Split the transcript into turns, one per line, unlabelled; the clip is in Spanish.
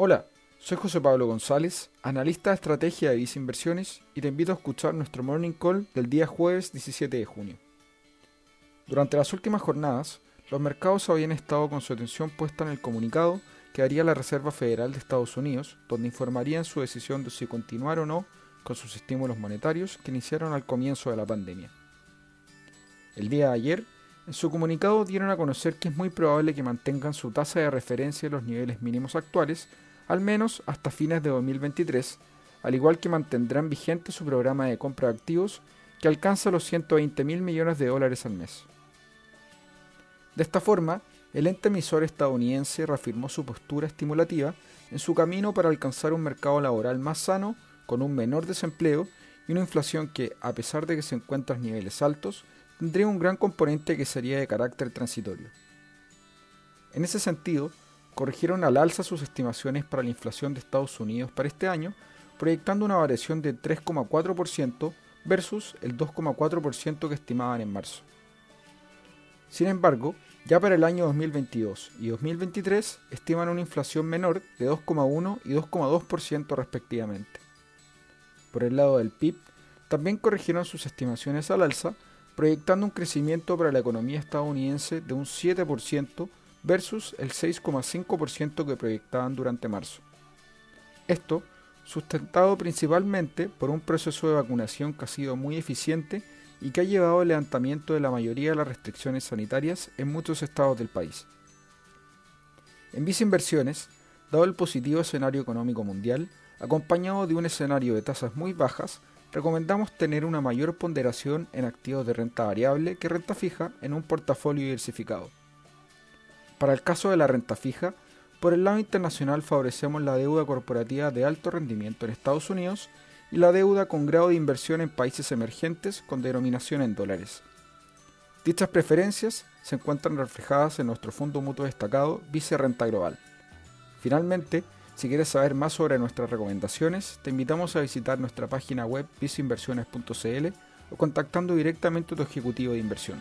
Hola, soy José Pablo González, analista de estrategia de Visa Inversiones y te invito a escuchar nuestro Morning Call del día jueves 17 de junio. Durante las últimas jornadas, los mercados habían estado con su atención puesta en el comunicado que haría la Reserva Federal de Estados Unidos, donde informarían su decisión de si continuar o no con sus estímulos monetarios que iniciaron al comienzo de la pandemia. El día de ayer, en su comunicado dieron a conocer que es muy probable que mantengan su tasa de referencia en los niveles mínimos actuales, al menos hasta fines de 2023, al igual que mantendrán vigente su programa de compra de activos que alcanza los 120 mil millones de dólares al mes. De esta forma, el ente emisor estadounidense reafirmó su postura estimulativa en su camino para alcanzar un mercado laboral más sano, con un menor desempleo y una inflación que, a pesar de que se encuentra en niveles altos, tendría un gran componente que sería de carácter transitorio. En ese sentido, corrigieron al alza sus estimaciones para la inflación de Estados Unidos para este año, proyectando una variación de 3,4% versus el 2,4% que estimaban en marzo. Sin embargo, ya para el año 2022 y 2023 estiman una inflación menor de 2,1 y 2,2% respectivamente. Por el lado del PIB, también corrigieron sus estimaciones al alza, proyectando un crecimiento para la economía estadounidense de un 7% versus el 6,5% que proyectaban durante marzo. Esto sustentado principalmente por un proceso de vacunación que ha sido muy eficiente y que ha llevado al levantamiento de la mayoría de las restricciones sanitarias en muchos estados del país. En Visa Inversiones, dado el positivo escenario económico mundial, acompañado de un escenario de tasas muy bajas, recomendamos tener una mayor ponderación en activos de renta variable que renta fija en un portafolio diversificado. Para el caso de la renta fija, por el lado internacional favorecemos la deuda corporativa de alto rendimiento en Estados Unidos y la deuda con grado de inversión en países emergentes con denominación en dólares. Dichas preferencias se encuentran reflejadas en nuestro fondo mutuo destacado Vice Renta Global. Finalmente, si quieres saber más sobre nuestras recomendaciones, te invitamos a visitar nuestra página web viceinversiones.cl o contactando directamente a tu ejecutivo de inversión.